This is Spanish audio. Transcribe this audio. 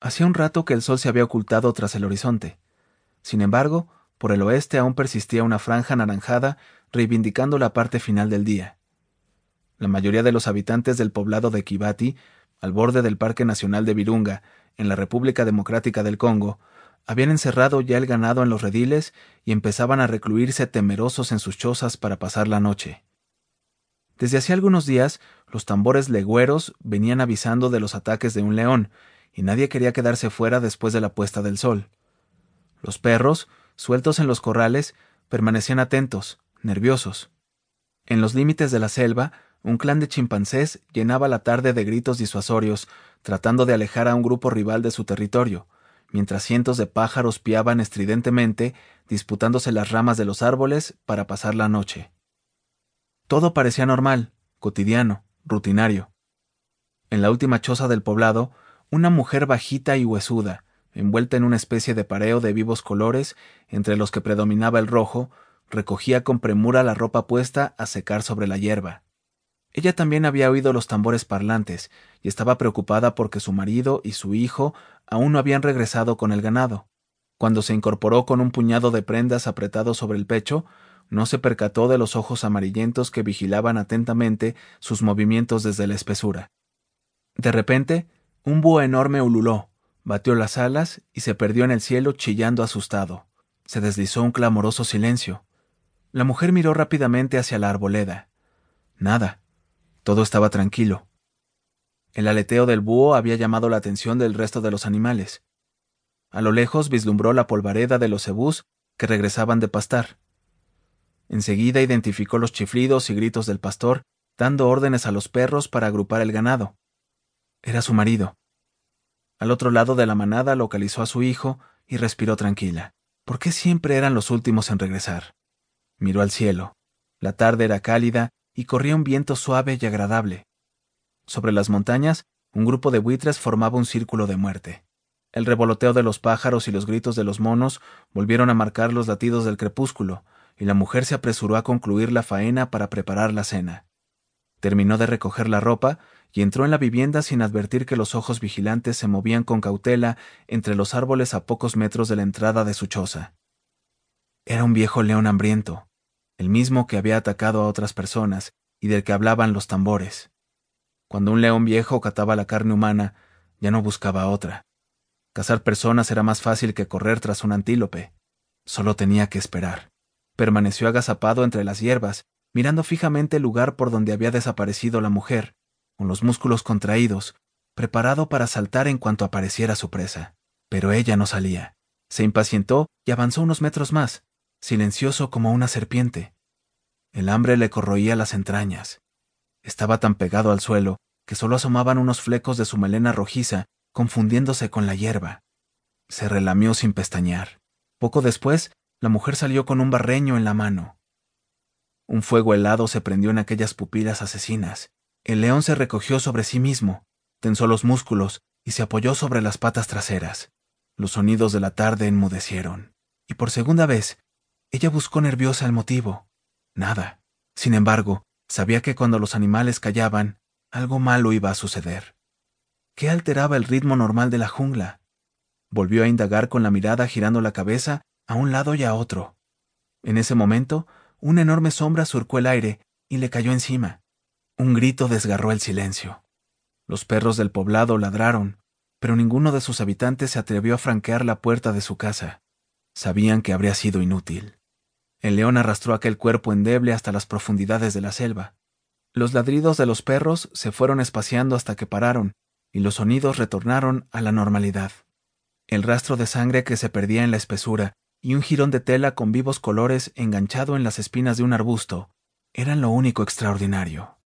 Hacía un rato que el sol se había ocultado tras el horizonte. Sin embargo, por el oeste aún persistía una franja anaranjada reivindicando la parte final del día. La mayoría de los habitantes del poblado de Kibati, al borde del Parque Nacional de Virunga, en la República Democrática del Congo, habían encerrado ya el ganado en los rediles y empezaban a recluirse temerosos en sus chozas para pasar la noche. Desde hacía algunos días, los tambores legüeros venían avisando de los ataques de un león, y nadie quería quedarse fuera después de la puesta del sol. Los perros, sueltos en los corrales, permanecían atentos, nerviosos. En los límites de la selva, un clan de chimpancés llenaba la tarde de gritos disuasorios, tratando de alejar a un grupo rival de su territorio, mientras cientos de pájaros piaban estridentemente, disputándose las ramas de los árboles para pasar la noche. Todo parecía normal, cotidiano, rutinario. En la última choza del poblado, una mujer bajita y huesuda, envuelta en una especie de pareo de vivos colores, entre los que predominaba el rojo, recogía con premura la ropa puesta a secar sobre la hierba. Ella también había oído los tambores parlantes, y estaba preocupada porque su marido y su hijo aún no habían regresado con el ganado. Cuando se incorporó con un puñado de prendas apretado sobre el pecho, no se percató de los ojos amarillentos que vigilaban atentamente sus movimientos desde la espesura. De repente, un búho enorme ululó, batió las alas y se perdió en el cielo chillando asustado. Se deslizó un clamoroso silencio. La mujer miró rápidamente hacia la arboleda. Nada. Todo estaba tranquilo. El aleteo del búho había llamado la atención del resto de los animales. A lo lejos vislumbró la polvareda de los cebús que regresaban de pastar. Enseguida identificó los chiflidos y gritos del pastor, dando órdenes a los perros para agrupar el ganado. Era su marido. Al otro lado de la manada localizó a su hijo y respiró tranquila. ¿Por qué siempre eran los últimos en regresar? Miró al cielo. La tarde era cálida y corría un viento suave y agradable. Sobre las montañas, un grupo de buitres formaba un círculo de muerte. El revoloteo de los pájaros y los gritos de los monos volvieron a marcar los latidos del crepúsculo, y la mujer se apresuró a concluir la faena para preparar la cena. Terminó de recoger la ropa y entró en la vivienda sin advertir que los ojos vigilantes se movían con cautela entre los árboles a pocos metros de la entrada de su choza. Era un viejo león hambriento, el mismo que había atacado a otras personas y del que hablaban los tambores. Cuando un león viejo cataba la carne humana, ya no buscaba otra. Cazar personas era más fácil que correr tras un antílope. Solo tenía que esperar permaneció agazapado entre las hierbas, mirando fijamente el lugar por donde había desaparecido la mujer, con los músculos contraídos, preparado para saltar en cuanto apareciera su presa. Pero ella no salía. Se impacientó y avanzó unos metros más, silencioso como una serpiente. El hambre le corroía las entrañas. Estaba tan pegado al suelo que solo asomaban unos flecos de su melena rojiza, confundiéndose con la hierba. Se relamió sin pestañear. Poco después la mujer salió con un barreño en la mano. Un fuego helado se prendió en aquellas pupilas asesinas. El león se recogió sobre sí mismo, tensó los músculos y se apoyó sobre las patas traseras. Los sonidos de la tarde enmudecieron. Y por segunda vez, ella buscó nerviosa el motivo. Nada. Sin embargo, sabía que cuando los animales callaban, algo malo iba a suceder. ¿Qué alteraba el ritmo normal de la jungla? Volvió a indagar con la mirada girando la cabeza a un lado y a otro. En ese momento, una enorme sombra surcó el aire y le cayó encima. Un grito desgarró el silencio. Los perros del poblado ladraron, pero ninguno de sus habitantes se atrevió a franquear la puerta de su casa. Sabían que habría sido inútil. El león arrastró aquel cuerpo endeble hasta las profundidades de la selva. Los ladridos de los perros se fueron espaciando hasta que pararon, y los sonidos retornaron a la normalidad. El rastro de sangre que se perdía en la espesura y un jirón de tela con vivos colores enganchado en las espinas de un arbusto eran lo único extraordinario.